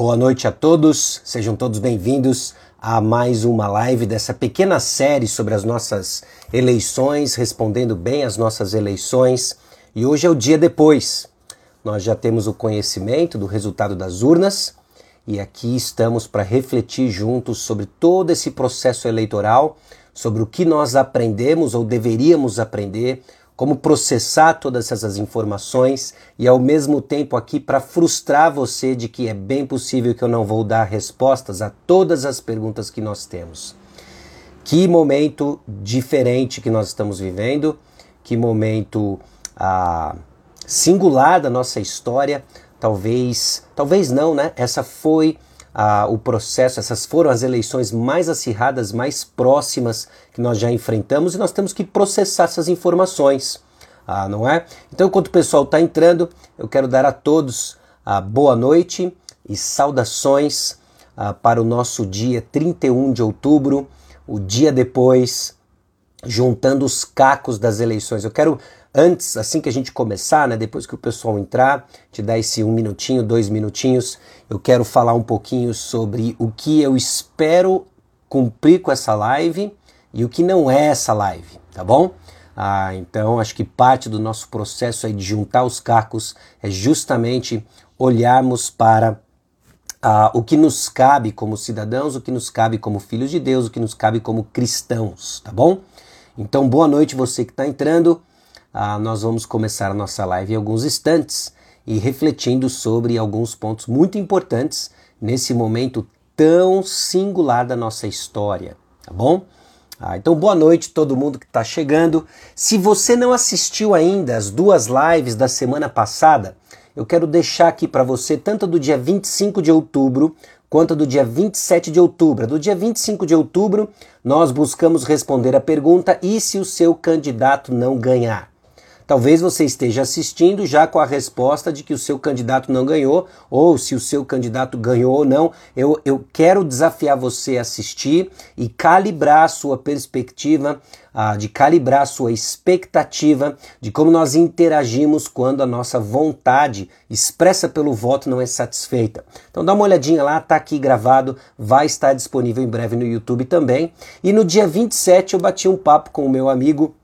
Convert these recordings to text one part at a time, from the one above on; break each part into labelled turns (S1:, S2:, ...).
S1: Boa noite a todos, sejam todos bem-vindos a mais uma live dessa pequena série sobre as nossas eleições, respondendo bem às nossas eleições. E hoje é o dia depois. Nós já temos o conhecimento do resultado das urnas e aqui estamos para refletir juntos sobre todo esse processo eleitoral, sobre o que nós aprendemos ou deveríamos aprender como processar todas essas informações e ao mesmo tempo aqui para frustrar você de que é bem possível que eu não vou dar respostas a todas as perguntas que nós temos. Que momento diferente que nós estamos vivendo, que momento ah, singular da nossa história. Talvez, talvez não, né? Essa foi o processo, essas foram as eleições mais acirradas, mais próximas que nós já enfrentamos e nós temos que processar essas informações, ah, não é? Então, enquanto o pessoal está entrando, eu quero dar a todos a boa noite e saudações ah, para o nosso dia 31 de outubro, o dia depois, juntando os cacos das eleições. Eu quero Antes, assim que a gente começar, né, depois que o pessoal entrar, te dar esse um minutinho, dois minutinhos, eu quero falar um pouquinho sobre o que eu espero cumprir com essa live e o que não é essa live, tá bom? Ah, então, acho que parte do nosso processo aí de juntar os cacos é justamente olharmos para ah, o que nos cabe como cidadãos, o que nos cabe como filhos de Deus, o que nos cabe como cristãos, tá bom? Então, boa noite você que está entrando ah, nós vamos começar a nossa live em alguns instantes e refletindo sobre alguns pontos muito importantes nesse momento tão singular da nossa história, tá bom? Ah, então, boa noite todo mundo que está chegando. Se você não assistiu ainda as duas lives da semana passada, eu quero deixar aqui para você tanto do dia 25 de outubro quanto do dia 27 de outubro. Do dia 25 de outubro, nós buscamos responder a pergunta: e se o seu candidato não ganhar? Talvez você esteja assistindo já com a resposta de que o seu candidato não ganhou, ou se o seu candidato ganhou ou não. Eu, eu quero desafiar você a assistir e calibrar a sua perspectiva, ah, de calibrar a sua expectativa de como nós interagimos quando a nossa vontade expressa pelo voto não é satisfeita. Então dá uma olhadinha lá, tá aqui gravado, vai estar disponível em breve no YouTube também. E no dia 27 eu bati um papo com o meu amigo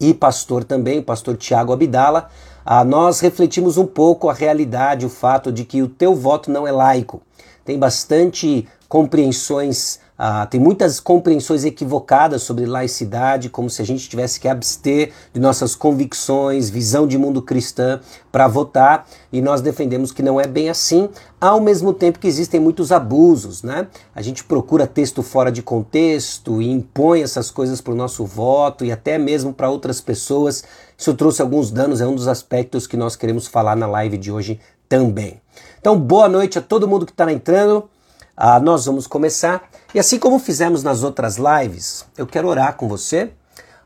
S1: e pastor também, o pastor Tiago Abdala, ah, nós refletimos um pouco a realidade, o fato de que o teu voto não é laico. Tem bastante compreensões ah, tem muitas compreensões equivocadas sobre laicidade, como se a gente tivesse que abster de nossas convicções, visão de mundo cristã para votar, e nós defendemos que não é bem assim, ao mesmo tempo que existem muitos abusos, né? A gente procura texto fora de contexto e impõe essas coisas para o nosso voto e até mesmo para outras pessoas. Isso trouxe alguns danos, é um dos aspectos que nós queremos falar na live de hoje também. Então, boa noite a todo mundo que está entrando. Ah, nós vamos começar. E assim como fizemos nas outras lives, eu quero orar com você.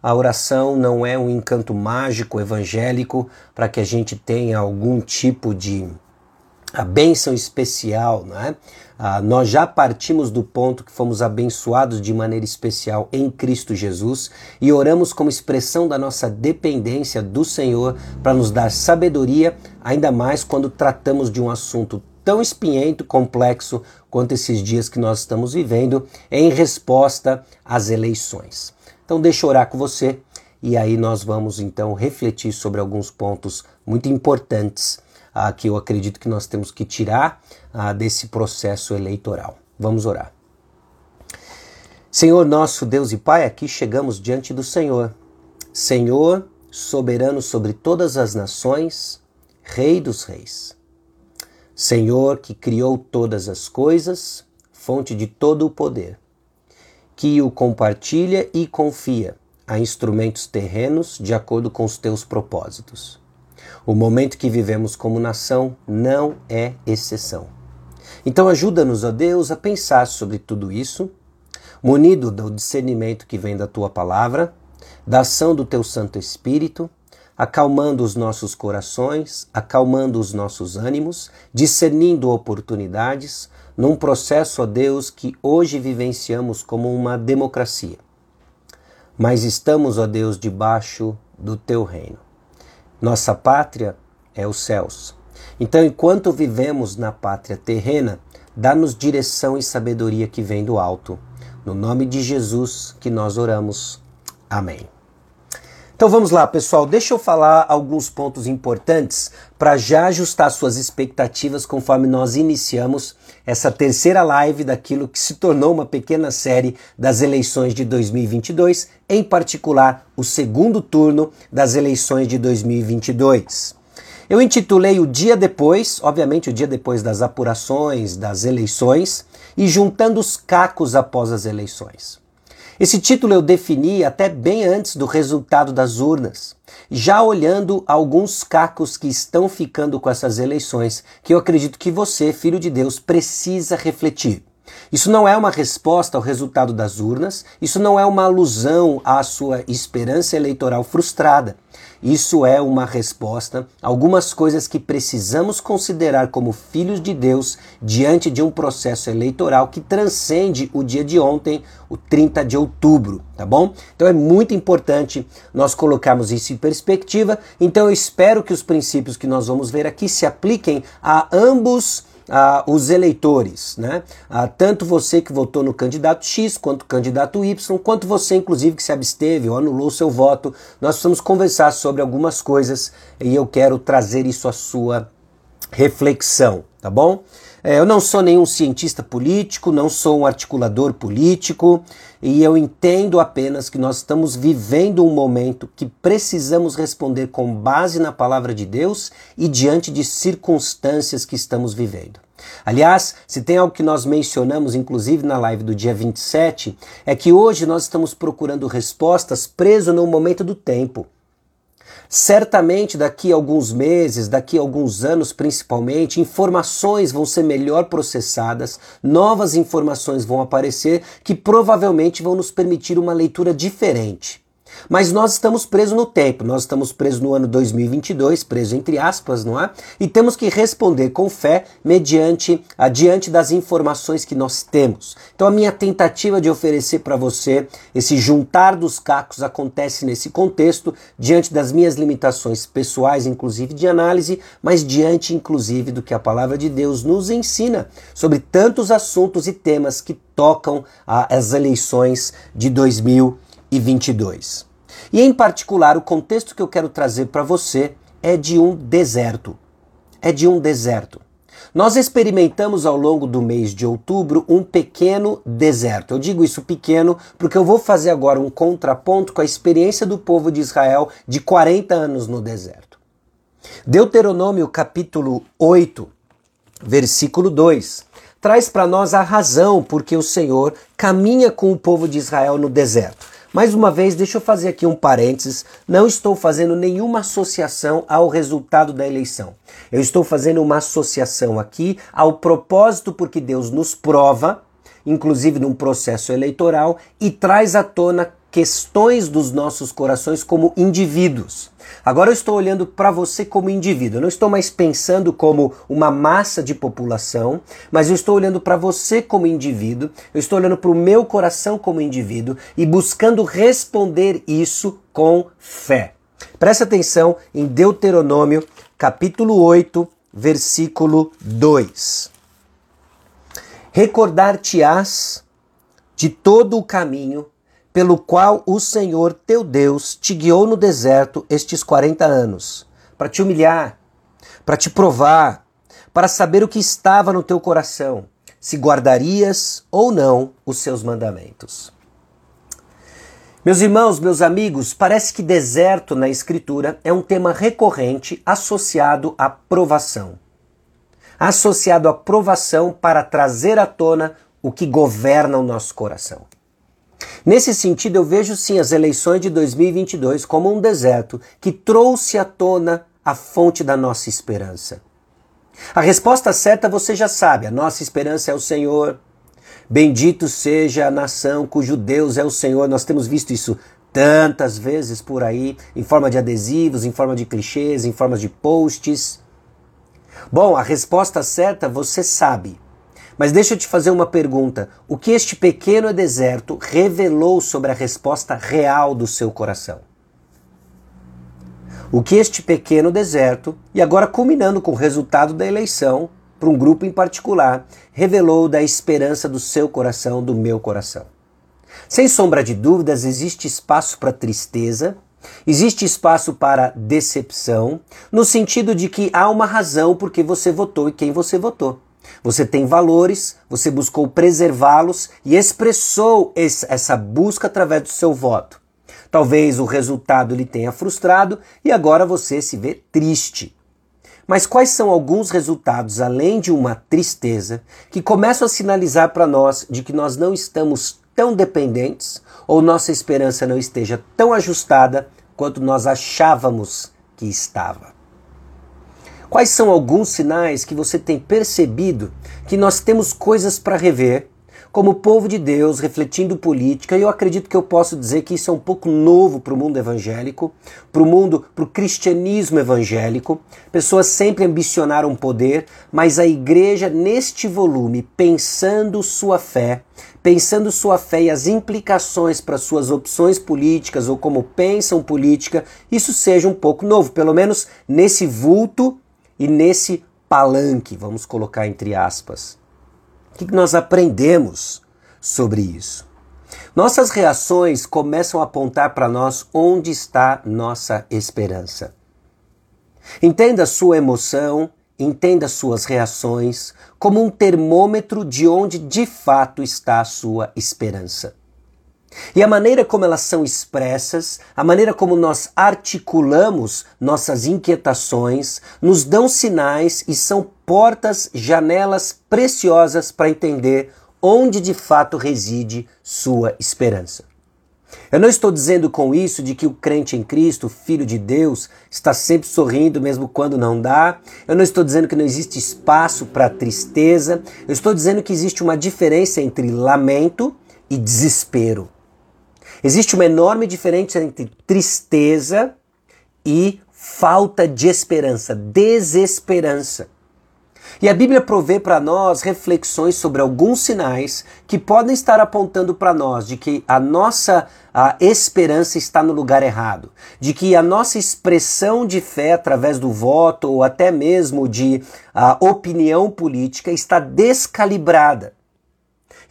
S1: A oração não é um encanto mágico evangélico para que a gente tenha algum tipo de a bênção especial, não é? Ah, nós já partimos do ponto que fomos abençoados de maneira especial em Cristo Jesus e oramos como expressão da nossa dependência do Senhor para nos dar sabedoria, ainda mais quando tratamos de um assunto tão espinhento, complexo quanto esses dias que nós estamos vivendo em resposta às eleições. Então, deixa eu orar com você e aí nós vamos então refletir sobre alguns pontos muito importantes ah, que eu acredito que nós temos que tirar ah, desse processo eleitoral. Vamos orar. Senhor nosso Deus e Pai, aqui chegamos diante do Senhor. Senhor, soberano sobre todas as nações, Rei dos Reis. Senhor que criou todas as coisas, fonte de todo o poder, que o compartilha e confia a instrumentos terrenos de acordo com os teus propósitos. O momento que vivemos como nação não é exceção. Então ajuda-nos, ó Deus, a pensar sobre tudo isso, munido do discernimento que vem da tua palavra, da ação do teu Santo Espírito acalmando os nossos corações, acalmando os nossos ânimos, discernindo oportunidades, num processo, ó Deus, que hoje vivenciamos como uma democracia. Mas estamos, ó Deus, debaixo do teu reino. Nossa pátria é os céus. Então, enquanto vivemos na pátria terrena, dá-nos direção e sabedoria que vem do alto. No nome de Jesus que nós oramos. Amém. Então vamos lá, pessoal. Deixa eu falar alguns pontos importantes para já ajustar suas expectativas conforme nós iniciamos essa terceira live daquilo que se tornou uma pequena série das eleições de 2022, em particular o segundo turno das eleições de 2022. Eu intitulei o dia depois, obviamente o dia depois das apurações, das eleições, e juntando os cacos após as eleições. Esse título eu defini até bem antes do resultado das urnas, já olhando alguns cacos que estão ficando com essas eleições, que eu acredito que você, filho de Deus, precisa refletir. Isso não é uma resposta ao resultado das urnas, isso não é uma alusão à sua esperança eleitoral frustrada. Isso é uma resposta a algumas coisas que precisamos considerar como filhos de Deus diante de um processo eleitoral que transcende o dia de ontem, o 30 de outubro, tá bom? Então é muito importante nós colocarmos isso em perspectiva. Então eu espero que os princípios que nós vamos ver aqui se apliquem a ambos ah, os eleitores, né? Ah, tanto você que votou no candidato X, quanto o candidato Y, quanto você, inclusive, que se absteve ou anulou seu voto. Nós precisamos conversar sobre algumas coisas e eu quero trazer isso à sua reflexão, tá bom? É, eu não sou nenhum cientista político, não sou um articulador político, e eu entendo apenas que nós estamos vivendo um momento que precisamos responder com base na palavra de Deus e diante de circunstâncias que estamos vivendo. Aliás, se tem algo que nós mencionamos, inclusive na live do dia 27, é que hoje nós estamos procurando respostas preso no momento do tempo. Certamente daqui a alguns meses, daqui a alguns anos principalmente, informações vão ser melhor processadas, novas informações vão aparecer que provavelmente vão nos permitir uma leitura diferente. Mas nós estamos presos no tempo, nós estamos presos no ano 2022, preso entre aspas, não é? E temos que responder com fé mediante adiante das informações que nós temos. Então a minha tentativa de oferecer para você esse juntar dos cacos acontece nesse contexto, diante das minhas limitações pessoais, inclusive de análise, mas diante inclusive do que a palavra de Deus nos ensina sobre tantos assuntos e temas que tocam as eleições de 2022. 2022. E em particular, o contexto que eu quero trazer para você é de um deserto. É de um deserto. Nós experimentamos ao longo do mês de outubro um pequeno deserto. Eu digo isso pequeno porque eu vou fazer agora um contraponto com a experiência do povo de Israel de 40 anos no deserto. Deuteronômio capítulo 8, versículo 2, traz para nós a razão porque o Senhor caminha com o povo de Israel no deserto. Mais uma vez, deixa eu fazer aqui um parênteses. Não estou fazendo nenhuma associação ao resultado da eleição. Eu estou fazendo uma associação aqui ao propósito porque Deus nos prova, inclusive num processo eleitoral, e traz à tona questões dos nossos corações como indivíduos. Agora eu estou olhando para você como indivíduo. Eu não estou mais pensando como uma massa de população, mas eu estou olhando para você como indivíduo. Eu estou olhando para o meu coração como indivíduo e buscando responder isso com fé. Presta atenção em Deuteronômio, capítulo 8, versículo 2. Recordar-te-ás de todo o caminho pelo qual o Senhor teu Deus te guiou no deserto estes 40 anos, para te humilhar, para te provar, para saber o que estava no teu coração, se guardarias ou não os seus mandamentos. Meus irmãos, meus amigos, parece que deserto na Escritura é um tema recorrente associado à provação. Associado à provação para trazer à tona o que governa o nosso coração. Nesse sentido, eu vejo sim as eleições de 2022 como um deserto que trouxe à tona a fonte da nossa esperança. A resposta certa você já sabe: a nossa esperança é o Senhor. Bendito seja a nação cujo Deus é o Senhor. Nós temos visto isso tantas vezes por aí, em forma de adesivos, em forma de clichês, em forma de posts. Bom, a resposta certa você sabe. Mas deixa eu te fazer uma pergunta. O que este pequeno deserto revelou sobre a resposta real do seu coração? O que este pequeno deserto, e agora culminando com o resultado da eleição, para um grupo em particular, revelou da esperança do seu coração, do meu coração. Sem sombra de dúvidas, existe espaço para tristeza, existe espaço para decepção, no sentido de que há uma razão por que você votou e quem você votou. Você tem valores, você buscou preservá-los e expressou essa busca através do seu voto. Talvez o resultado lhe tenha frustrado e agora você se vê triste. Mas quais são alguns resultados, além de uma tristeza, que começam a sinalizar para nós de que nós não estamos tão dependentes ou nossa esperança não esteja tão ajustada quanto nós achávamos que estava? Quais são alguns sinais que você tem percebido que nós temos coisas para rever como povo de Deus, refletindo política, e eu acredito que eu posso dizer que isso é um pouco novo para o mundo evangélico, para o mundo, para o cristianismo evangélico. Pessoas sempre ambicionaram poder, mas a igreja, neste volume, pensando sua fé, pensando sua fé e as implicações para suas opções políticas ou como pensam política, isso seja um pouco novo, pelo menos nesse vulto e nesse palanque, vamos colocar entre aspas. O que nós aprendemos sobre isso? Nossas reações começam a apontar para nós onde está nossa esperança. Entenda sua emoção, entenda suas reações como um termômetro de onde de fato está a sua esperança. E a maneira como elas são expressas, a maneira como nós articulamos nossas inquietações, nos dão sinais e são portas, janelas preciosas para entender onde de fato reside sua esperança. Eu não estou dizendo com isso de que o crente em Cristo, filho de Deus, está sempre sorrindo mesmo quando não dá. Eu não estou dizendo que não existe espaço para tristeza. Eu estou dizendo que existe uma diferença entre lamento e desespero. Existe uma enorme diferença entre tristeza e falta de esperança, desesperança. E a Bíblia provê para nós reflexões sobre alguns sinais que podem estar apontando para nós de que a nossa a esperança está no lugar errado, de que a nossa expressão de fé através do voto ou até mesmo de a, opinião política está descalibrada.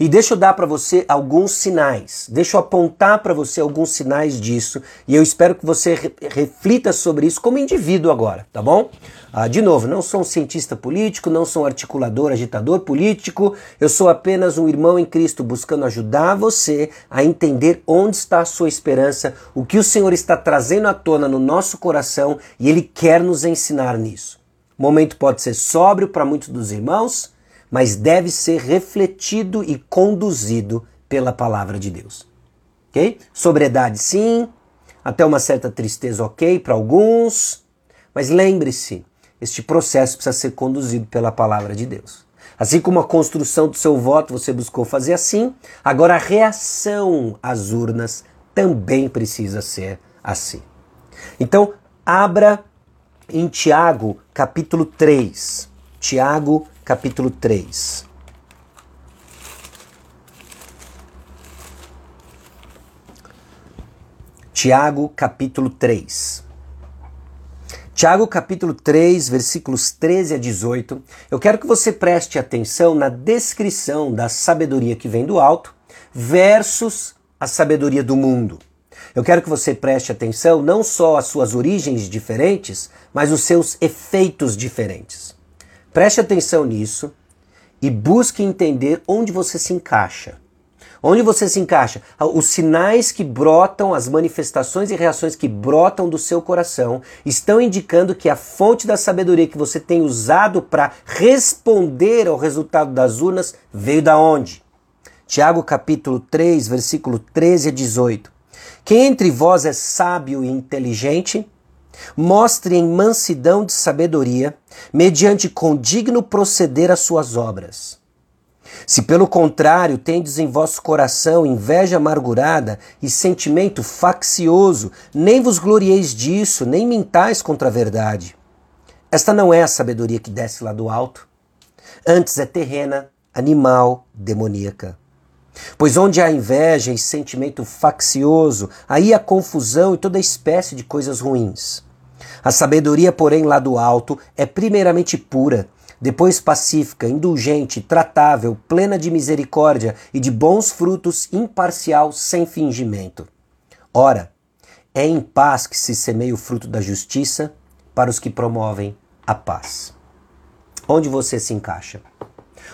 S1: E deixa eu dar para você alguns sinais, deixa eu apontar para você alguns sinais disso e eu espero que você re reflita sobre isso como indivíduo agora, tá bom? Ah, de novo, não sou um cientista político, não sou um articulador, agitador político, eu sou apenas um irmão em Cristo buscando ajudar você a entender onde está a sua esperança, o que o Senhor está trazendo à tona no nosso coração e Ele quer nos ensinar nisso. O momento pode ser sóbrio para muitos dos irmãos, mas deve ser refletido e conduzido pela palavra de Deus. Ok? Sobriedade, sim. Até uma certa tristeza, ok, para alguns. Mas lembre-se, este processo precisa ser conduzido pela palavra de Deus. Assim como a construção do seu voto você buscou fazer assim, agora a reação às urnas também precisa ser assim. Então, abra em Tiago, capítulo 3. Tiago, capítulo 3. Tiago, capítulo 3. Tiago, capítulo 3, versículos 13 a 18. Eu quero que você preste atenção na descrição da sabedoria que vem do alto versus a sabedoria do mundo. Eu quero que você preste atenção não só às suas origens diferentes, mas os seus efeitos diferentes. Preste atenção nisso e busque entender onde você se encaixa. Onde você se encaixa? Os sinais que brotam, as manifestações e reações que brotam do seu coração estão indicando que a fonte da sabedoria que você tem usado para responder ao resultado das urnas veio da onde? Tiago capítulo 3, versículo 13 a 18. Quem entre vós é sábio e inteligente, Mostre em mansidão de sabedoria, mediante condigno proceder as suas obras. Se pelo contrário tendes em vosso coração inveja amargurada e sentimento faccioso, nem vos glorieis disso, nem mintais contra a verdade. Esta não é a sabedoria que desce lá do alto. Antes é terrena, animal, demoníaca. Pois onde há inveja e sentimento faccioso, aí há confusão e toda espécie de coisas ruins. A sabedoria, porém, lá do alto, é primeiramente pura, depois pacífica, indulgente, tratável, plena de misericórdia e de bons frutos, imparcial, sem fingimento. Ora, é em paz que se semeia o fruto da justiça para os que promovem a paz. Onde você se encaixa?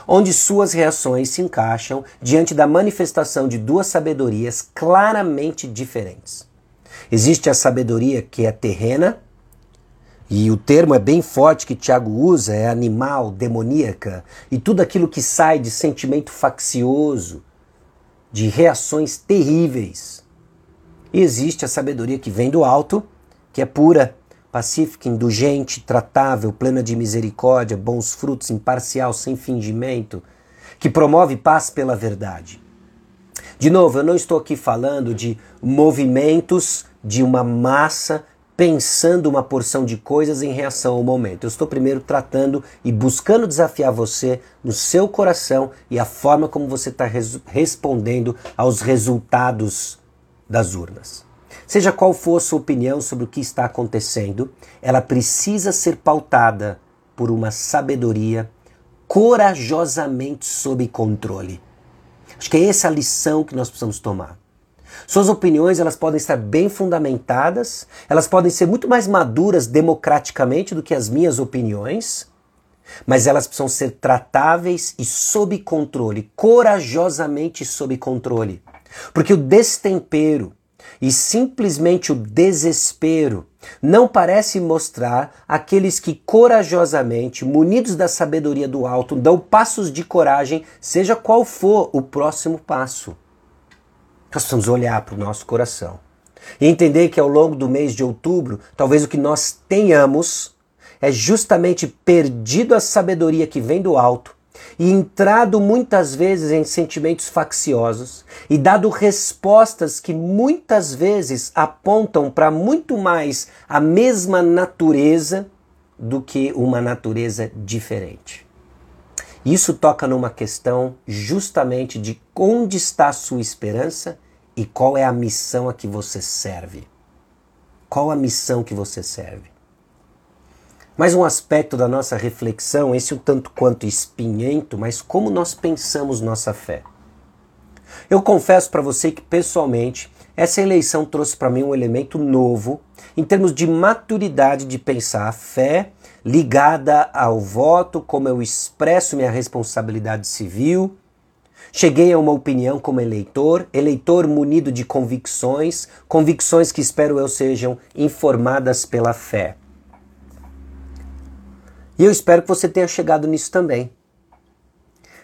S1: Onde suas reações se encaixam diante da manifestação de duas sabedorias claramente diferentes. Existe a sabedoria que é terrena, e o termo é bem forte que Tiago usa, é animal, demoníaca, e tudo aquilo que sai de sentimento faccioso, de reações terríveis. E existe a sabedoria que vem do alto, que é pura, pacífica, indulgente, tratável, plena de misericórdia, bons frutos, imparcial, sem fingimento, que promove paz pela verdade. De novo, eu não estou aqui falando de movimentos de uma massa pensando uma porção de coisas em reação ao momento. Eu estou primeiro tratando e buscando desafiar você no seu coração e a forma como você está res respondendo aos resultados das urnas. Seja qual for a sua opinião sobre o que está acontecendo, ela precisa ser pautada por uma sabedoria corajosamente sob controle. Acho que é essa a lição que nós precisamos tomar. Suas opiniões elas podem estar bem fundamentadas, elas podem ser muito mais maduras democraticamente do que as minhas opiniões, mas elas precisam ser tratáveis e sob controle, corajosamente sob controle. Porque o destempero e simplesmente o desespero não parece mostrar aqueles que corajosamente, munidos da sabedoria do alto, dão passos de coragem, seja qual for o próximo passo. Nós precisamos olhar para o nosso coração e entender que ao longo do mês de outubro, talvez o que nós tenhamos é justamente perdido a sabedoria que vem do alto e entrado muitas vezes em sentimentos facciosos e dado respostas que muitas vezes apontam para muito mais a mesma natureza do que uma natureza diferente. Isso toca numa questão justamente de onde está a sua esperança e qual é a missão a que você serve. Qual a missão que você serve? Mais um aspecto da nossa reflexão, esse um tanto quanto espinhento, mas como nós pensamos nossa fé. Eu confesso para você que pessoalmente essa eleição trouxe para mim um elemento novo em termos de maturidade de pensar a fé ligada ao voto, como eu expresso minha responsabilidade civil. Cheguei a uma opinião como eleitor, eleitor munido de convicções, convicções que espero eu sejam informadas pela fé. E eu espero que você tenha chegado nisso também.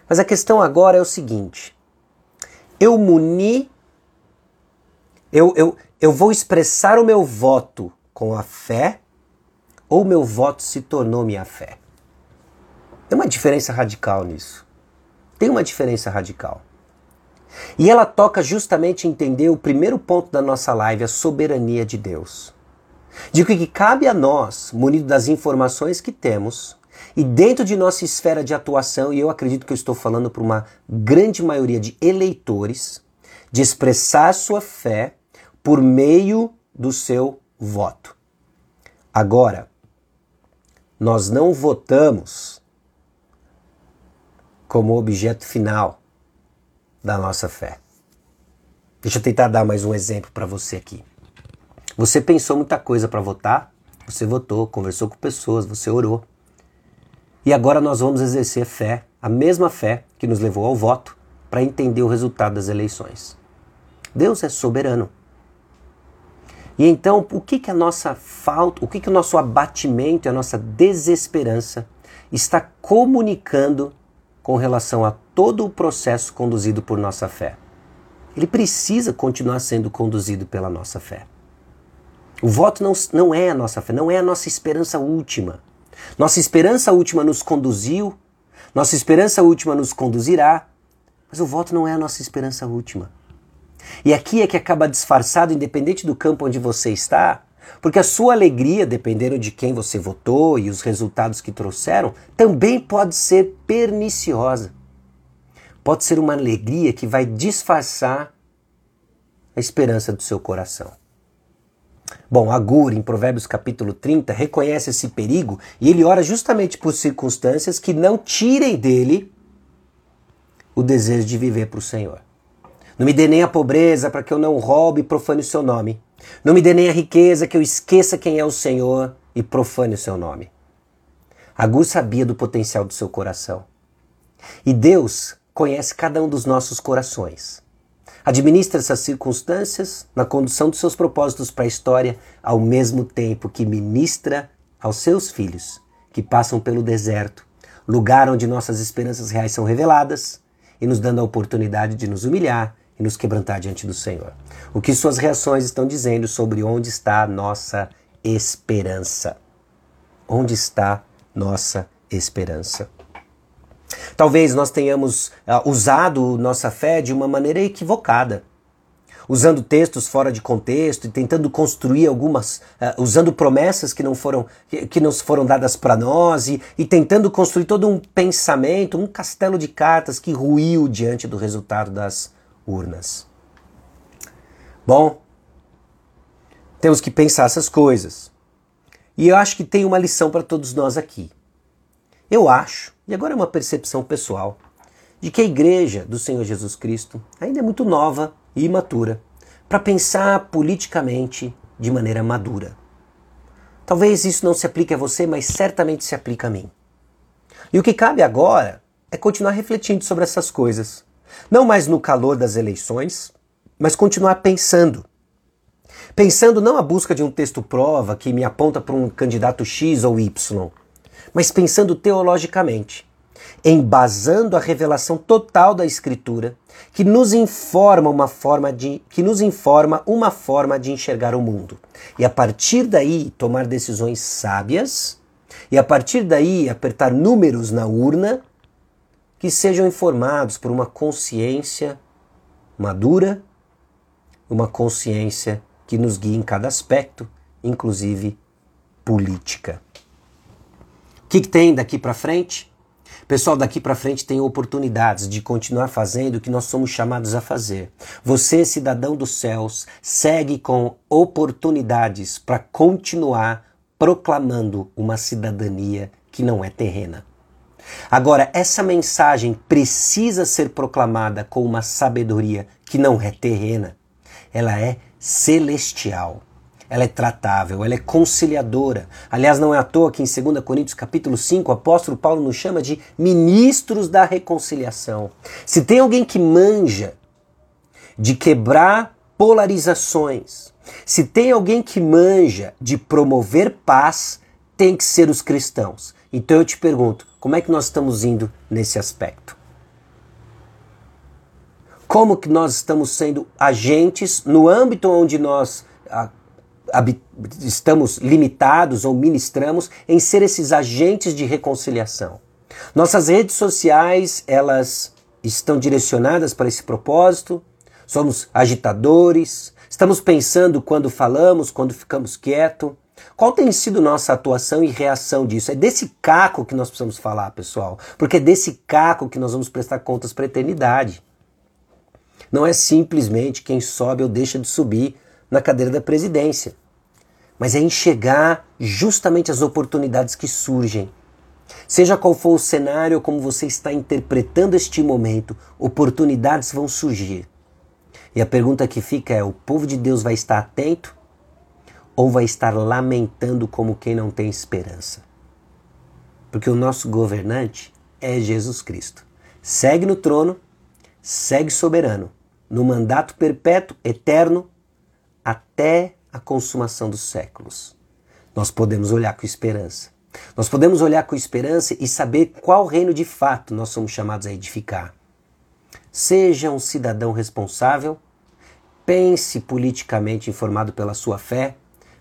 S1: Mas a questão agora é o seguinte: eu muni, eu, eu, eu vou expressar o meu voto com a fé ou meu voto se tornou minha fé. Tem uma diferença radical nisso. Tem uma diferença radical. E ela toca justamente entender o primeiro ponto da nossa live, a soberania de Deus. De que cabe a nós, munido das informações que temos, e dentro de nossa esfera de atuação, e eu acredito que eu estou falando para uma grande maioria de eleitores, de expressar sua fé por meio do seu voto. Agora, nós não votamos como objeto final da nossa fé. Deixa eu tentar dar mais um exemplo para você aqui. Você pensou muita coisa para votar, você votou, conversou com pessoas, você orou. E agora nós vamos exercer fé, a mesma fé que nos levou ao voto, para entender o resultado das eleições. Deus é soberano. E então, o que que a nossa falta, o que que o nosso abatimento e a nossa desesperança está comunicando com relação a todo o processo conduzido por nossa fé? Ele precisa continuar sendo conduzido pela nossa fé. O voto não, não é a nossa fé, não é a nossa esperança última. Nossa esperança última nos conduziu, nossa esperança última nos conduzirá, mas o voto não é a nossa esperança última. E aqui é que acaba disfarçado, independente do campo onde você está, porque a sua alegria, dependendo de quem você votou e os resultados que trouxeram, também pode ser perniciosa. Pode ser uma alegria que vai disfarçar a esperança do seu coração. Bom, Agur, em Provérbios capítulo 30, reconhece esse perigo e ele ora justamente por circunstâncias que não tirem dele o desejo de viver para o Senhor. Não me dê nem a pobreza para que eu não roube e profane o seu nome. Não me dê nem a riqueza que eu esqueça quem é o Senhor e profane o seu nome. Agur sabia do potencial do seu coração. E Deus conhece cada um dos nossos corações. Administra essas circunstâncias na condução dos seus propósitos para a história, ao mesmo tempo que ministra aos seus filhos que passam pelo deserto, lugar onde nossas esperanças reais são reveladas, e nos dando a oportunidade de nos humilhar e nos quebrantar diante do Senhor. O que suas reações estão dizendo sobre onde está a nossa esperança? Onde está nossa esperança? Talvez nós tenhamos uh, usado nossa fé de uma maneira equivocada, usando textos fora de contexto e tentando construir algumas, uh, usando promessas que não foram, que, que não foram dadas para nós e, e tentando construir todo um pensamento, um castelo de cartas que ruiu diante do resultado das urnas. Bom, temos que pensar essas coisas. E eu acho que tem uma lição para todos nós aqui. Eu acho, e agora é uma percepção pessoal, de que a igreja do Senhor Jesus Cristo ainda é muito nova e imatura para pensar politicamente de maneira madura. Talvez isso não se aplique a você, mas certamente se aplica a mim. E o que cabe agora é continuar refletindo sobre essas coisas. Não mais no calor das eleições, mas continuar pensando. Pensando não a busca de um texto prova que me aponta para um candidato X ou Y, mas pensando teologicamente, embasando a revelação total da escritura, que nos informa uma forma de que nos informa uma forma de enxergar o mundo. E a partir daí tomar decisões sábias, e a partir daí apertar números na urna que sejam informados por uma consciência madura, uma consciência que nos guie em cada aspecto, inclusive política. Que, que tem daqui para frente? Pessoal, daqui para frente tem oportunidades de continuar fazendo o que nós somos chamados a fazer. Você, cidadão dos céus, segue com oportunidades para continuar proclamando uma cidadania que não é terrena. Agora, essa mensagem precisa ser proclamada com uma sabedoria que não é terrena. Ela é celestial ela é tratável, ela é conciliadora. Aliás, não é à toa que em 2 Coríntios capítulo 5, o apóstolo Paulo nos chama de ministros da reconciliação. Se tem alguém que manja de quebrar polarizações, se tem alguém que manja de promover paz, tem que ser os cristãos. Então eu te pergunto, como é que nós estamos indo nesse aspecto? Como que nós estamos sendo agentes no âmbito onde nós estamos limitados ou ministramos em ser esses agentes de reconciliação. Nossas redes sociais, elas estão direcionadas para esse propósito. Somos agitadores, estamos pensando quando falamos, quando ficamos quietos. Qual tem sido nossa atuação e reação disso? É desse caco que nós precisamos falar, pessoal, porque é desse caco que nós vamos prestar contas para a eternidade. Não é simplesmente quem sobe ou deixa de subir na cadeira da presidência, mas é enxergar justamente as oportunidades que surgem. Seja qual for o cenário como você está interpretando este momento, oportunidades vão surgir. E a pergunta que fica é: o povo de Deus vai estar atento ou vai estar lamentando como quem não tem esperança? Porque o nosso governante é Jesus Cristo. Segue no trono, segue soberano, no mandato perpétuo, eterno, até a consumação dos séculos. Nós podemos olhar com esperança. Nós podemos olhar com esperança e saber qual reino de fato nós somos chamados a edificar. Seja um cidadão responsável, pense politicamente informado pela sua fé,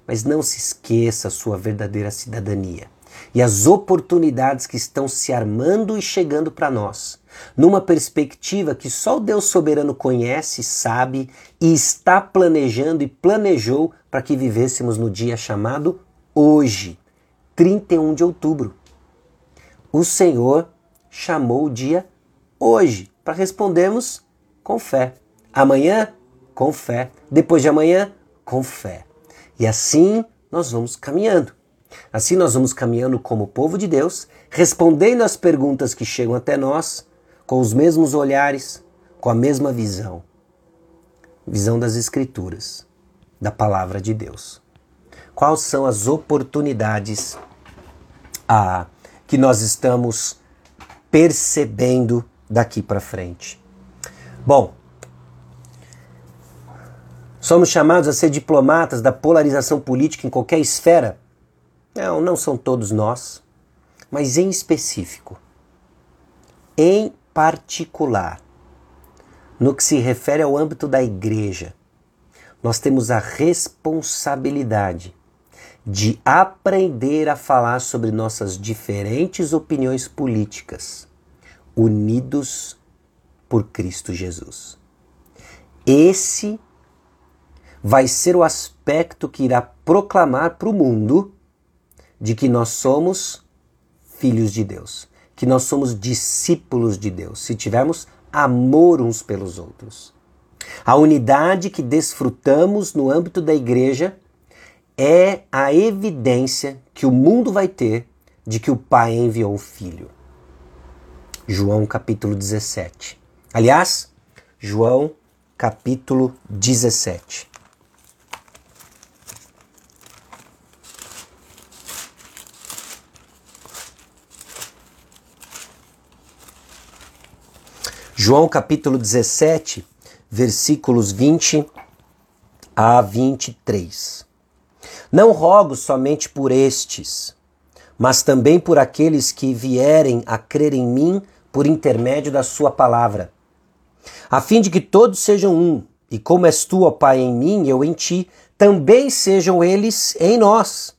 S1: mas não se esqueça a sua verdadeira cidadania e as oportunidades que estão se armando e chegando para nós numa perspectiva que só o Deus soberano conhece, sabe e está planejando e planejou para que vivêssemos no dia chamado hoje, 31 de outubro. O Senhor chamou o dia hoje para respondermos com fé. Amanhã, com fé. Depois de amanhã, com fé. E assim nós vamos caminhando. Assim nós vamos caminhando como povo de Deus, respondendo às perguntas que chegam até nós, com os mesmos olhares, com a mesma visão. Visão das Escrituras, da palavra de Deus. Quais são as oportunidades ah, que nós estamos percebendo daqui para frente? Bom, somos chamados a ser diplomatas da polarização política em qualquer esfera? Não, não são todos nós, mas em específico, em particular, no que se refere ao âmbito da igreja, nós temos a responsabilidade de aprender a falar sobre nossas diferentes opiniões políticas, unidos por Cristo Jesus. Esse vai ser o aspecto que irá proclamar para o mundo de que nós somos filhos de Deus, que nós somos discípulos de Deus, se tivermos amor uns pelos outros. A unidade que desfrutamos no âmbito da igreja é a evidência que o mundo vai ter de que o Pai enviou o Filho. João capítulo 17. Aliás, João capítulo 17. João capítulo 17, versículos 20 a 23. Não rogo somente por estes, mas também por aqueles que vierem a crer em mim por intermédio da Sua palavra, a fim de que todos sejam um, e como és tu, ó Pai, em mim e eu em ti, também sejam eles em nós.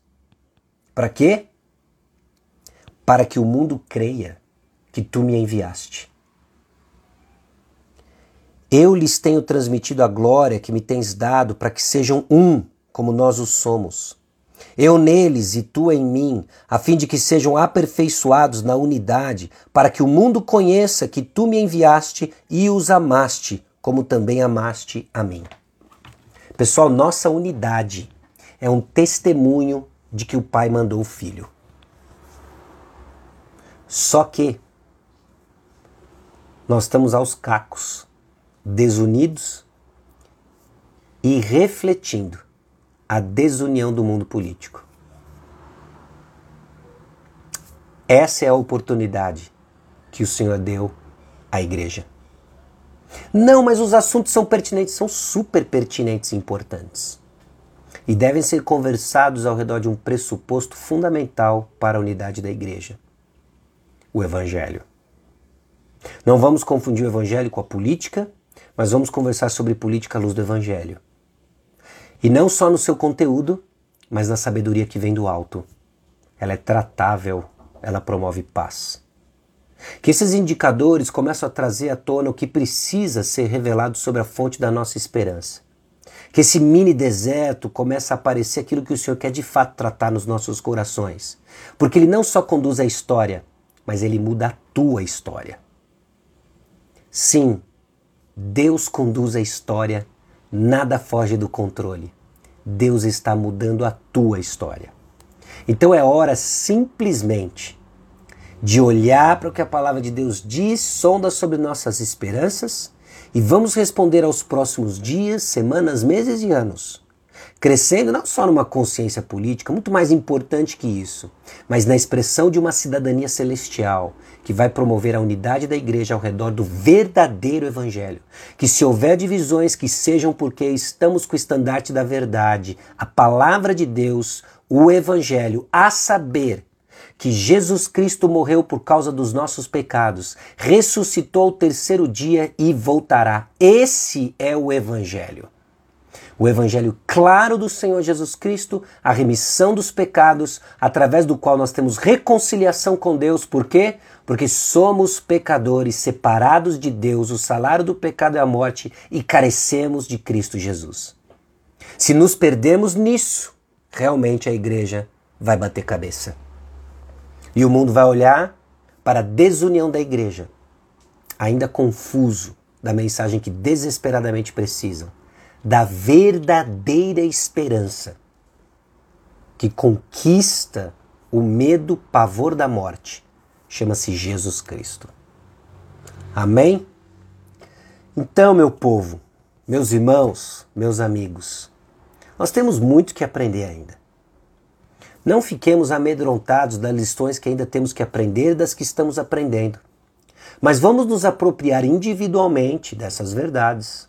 S1: Para quê? Para que o mundo creia que tu me enviaste. Eu lhes tenho transmitido a glória que me tens dado para que sejam um, como nós o somos. Eu neles e tu em mim, a fim de que sejam aperfeiçoados na unidade, para que o mundo conheça que tu me enviaste e os amaste, como também amaste a mim. Pessoal, nossa unidade é um testemunho de que o Pai mandou o Filho. Só que nós estamos aos cacos desunidos e refletindo a desunião do mundo político. Essa é a oportunidade que o Senhor deu à igreja. Não, mas os assuntos são pertinentes, são super pertinentes e importantes. E devem ser conversados ao redor de um pressuposto fundamental para a unidade da igreja: o Evangelho. Não vamos confundir o Evangelho com a política mas vamos conversar sobre política à luz do Evangelho. E não só no seu conteúdo, mas na sabedoria que vem do alto. Ela é tratável, ela promove paz. Que esses indicadores começam a trazer à tona o que precisa ser revelado sobre a fonte da nossa esperança. Que esse mini deserto comece a aparecer aquilo que o Senhor quer de fato tratar nos nossos corações. Porque ele não só conduz a história, mas ele muda a tua história. Sim, Deus conduz a história, nada foge do controle. Deus está mudando a tua história. Então é hora simplesmente de olhar para o que a palavra de Deus diz, sonda sobre nossas esperanças e vamos responder aos próximos dias, semanas, meses e anos crescendo não só numa consciência política, muito mais importante que isso, mas na expressão de uma cidadania celestial que vai promover a unidade da igreja ao redor do verdadeiro evangelho. Que se houver divisões, que sejam porque estamos com o estandarte da verdade, a palavra de Deus, o evangelho, a saber que Jesus Cristo morreu por causa dos nossos pecados, ressuscitou ao terceiro dia e voltará. Esse é o evangelho o evangelho claro do Senhor Jesus Cristo, a remissão dos pecados, através do qual nós temos reconciliação com Deus. Por quê? Porque somos pecadores, separados de Deus, o salário do pecado é a morte e carecemos de Cristo Jesus. Se nos perdemos nisso, realmente a igreja vai bater cabeça. E o mundo vai olhar para a desunião da igreja, ainda confuso da mensagem que desesperadamente precisam da verdadeira esperança que conquista o medo, pavor da morte, chama-se Jesus Cristo. Amém? Então, meu povo, meus irmãos, meus amigos, nós temos muito que aprender ainda. Não fiquemos amedrontados das lições que ainda temos que aprender das que estamos aprendendo. Mas vamos nos apropriar individualmente dessas verdades.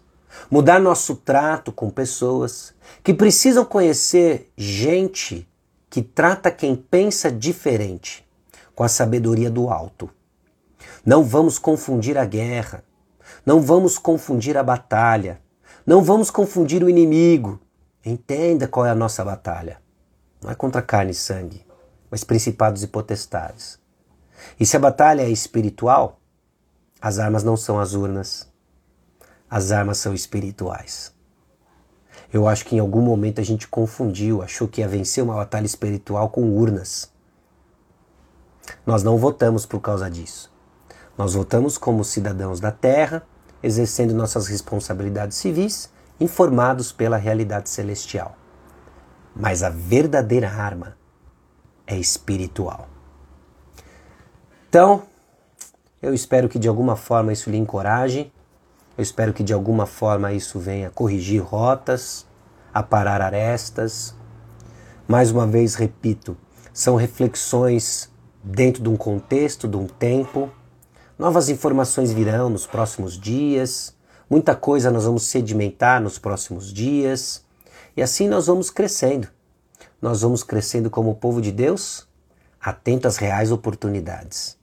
S1: Mudar nosso trato com pessoas que precisam conhecer gente que trata quem pensa diferente com a sabedoria do alto. Não vamos confundir a guerra, não vamos confundir a batalha, não vamos confundir o inimigo. Entenda qual é a nossa batalha. Não é contra carne e sangue, mas principados e potestades. E se a batalha é espiritual, as armas não são as urnas, as armas são espirituais. Eu acho que em algum momento a gente confundiu, achou que ia vencer uma batalha espiritual com urnas. Nós não votamos por causa disso. Nós votamos como cidadãos da terra, exercendo nossas responsabilidades civis, informados pela realidade celestial. Mas a verdadeira arma é espiritual. Então, eu espero que de alguma forma isso lhe encoraje, eu espero que de alguma forma isso venha corrigir rotas, aparar arestas. Mais uma vez repito, são reflexões dentro de um contexto, de um tempo. Novas informações virão nos próximos dias, muita coisa nós vamos sedimentar nos próximos dias, e assim nós vamos crescendo. Nós vamos crescendo como povo de Deus, atento às reais oportunidades.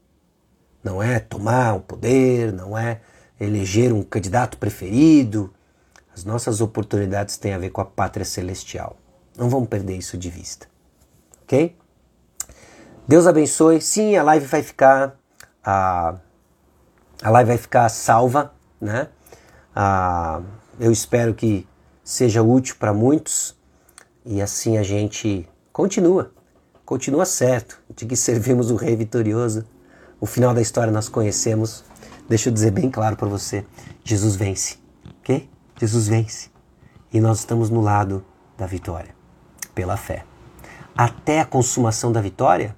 S1: Não é tomar um poder, não é eleger um candidato preferido. As nossas oportunidades têm a ver com a pátria celestial. Não vamos perder isso de vista. Ok? Deus abençoe. Sim, a live vai ficar a, a live vai ficar salva, né? Ah, eu espero que seja útil para muitos e assim a gente continua, continua certo de que servimos o Rei vitorioso. O final da história nós conhecemos. Deixa eu dizer bem claro para você: Jesus vence, ok? Jesus vence e nós estamos no lado da vitória pela fé. Até a consumação da vitória,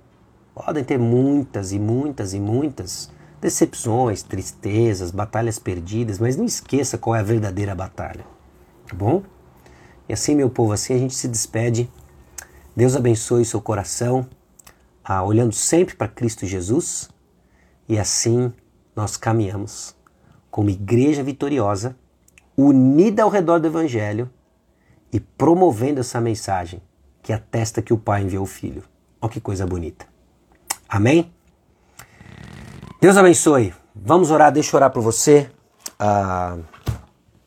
S1: Podem ter muitas e muitas e muitas decepções, tristezas, batalhas perdidas, mas não esqueça qual é a verdadeira batalha, tá bom? E assim, meu povo, assim a gente se despede. Deus abençoe seu coração, ah, olhando sempre para Cristo Jesus, e assim nós caminhamos como igreja vitoriosa, unida ao redor do Evangelho e promovendo essa mensagem que atesta que o Pai enviou o Filho. Olha que coisa bonita. Amém? Deus abençoe. Vamos orar, deixa eu orar por você. Uh,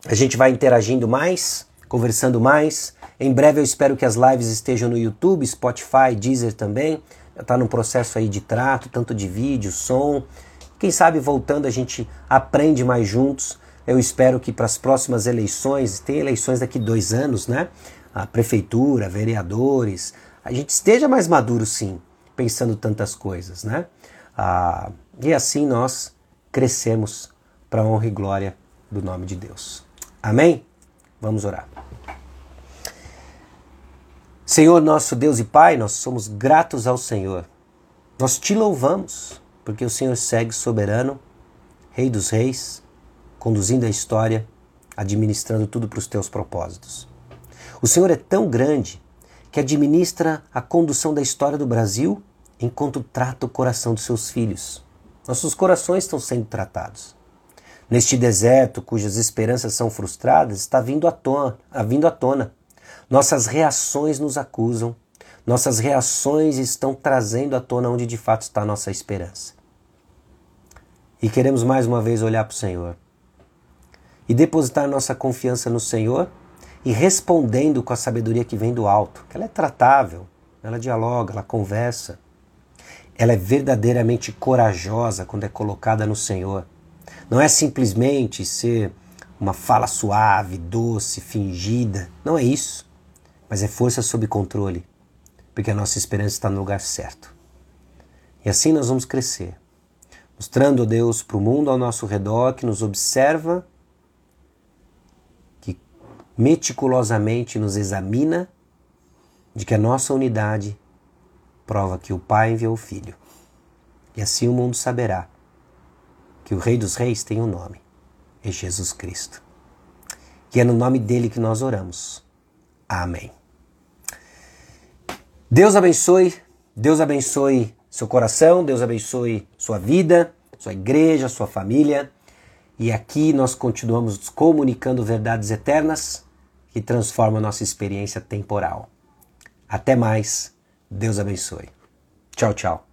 S1: a gente vai interagindo mais, conversando mais. Em breve eu espero que as lives estejam no YouTube, Spotify, Deezer também. Está num processo aí de trato, tanto de vídeo, som. Quem sabe voltando a gente aprende mais juntos. Eu espero que para as próximas eleições, tem eleições daqui dois anos, né? A prefeitura, vereadores, a gente esteja mais maduro sim pensando tantas coisas, né? Ah, e assim nós crescemos para a honra e glória do nome de Deus. Amém? Vamos orar. Senhor nosso Deus e Pai, nós somos gratos ao Senhor. Nós te louvamos, porque o Senhor segue soberano, Rei dos Reis, conduzindo a história, administrando tudo para os teus propósitos. O Senhor é tão grande que administra a condução da história do Brasil enquanto trata o coração dos seus filhos. Nossos corações estão sendo tratados. Neste deserto, cujas esperanças são frustradas, está vindo à tona, vindo à tona. Nossas reações nos acusam. Nossas reações estão trazendo à tona onde de fato está a nossa esperança. E queremos mais uma vez olhar para o Senhor e depositar nossa confiança no Senhor e respondendo com a sabedoria que vem do alto, que ela é tratável, ela dialoga, ela conversa. Ela é verdadeiramente corajosa quando é colocada no Senhor. Não é simplesmente ser uma fala suave, doce, fingida. Não é isso. Mas é força sob controle, porque a nossa esperança está no lugar certo. E assim nós vamos crescer, mostrando, Deus, para o mundo ao nosso redor que nos observa, que meticulosamente nos examina de que a nossa unidade prova que o Pai enviou o Filho. E assim o mundo saberá que o Rei dos Reis tem um nome: é Jesus Cristo. Que é no nome dele que nós oramos. Amém. Deus abençoe, Deus abençoe seu coração, Deus abençoe sua vida, sua igreja, sua família. E aqui nós continuamos comunicando verdades eternas que transformam nossa experiência temporal. Até mais. Deus abençoe. Tchau, tchau.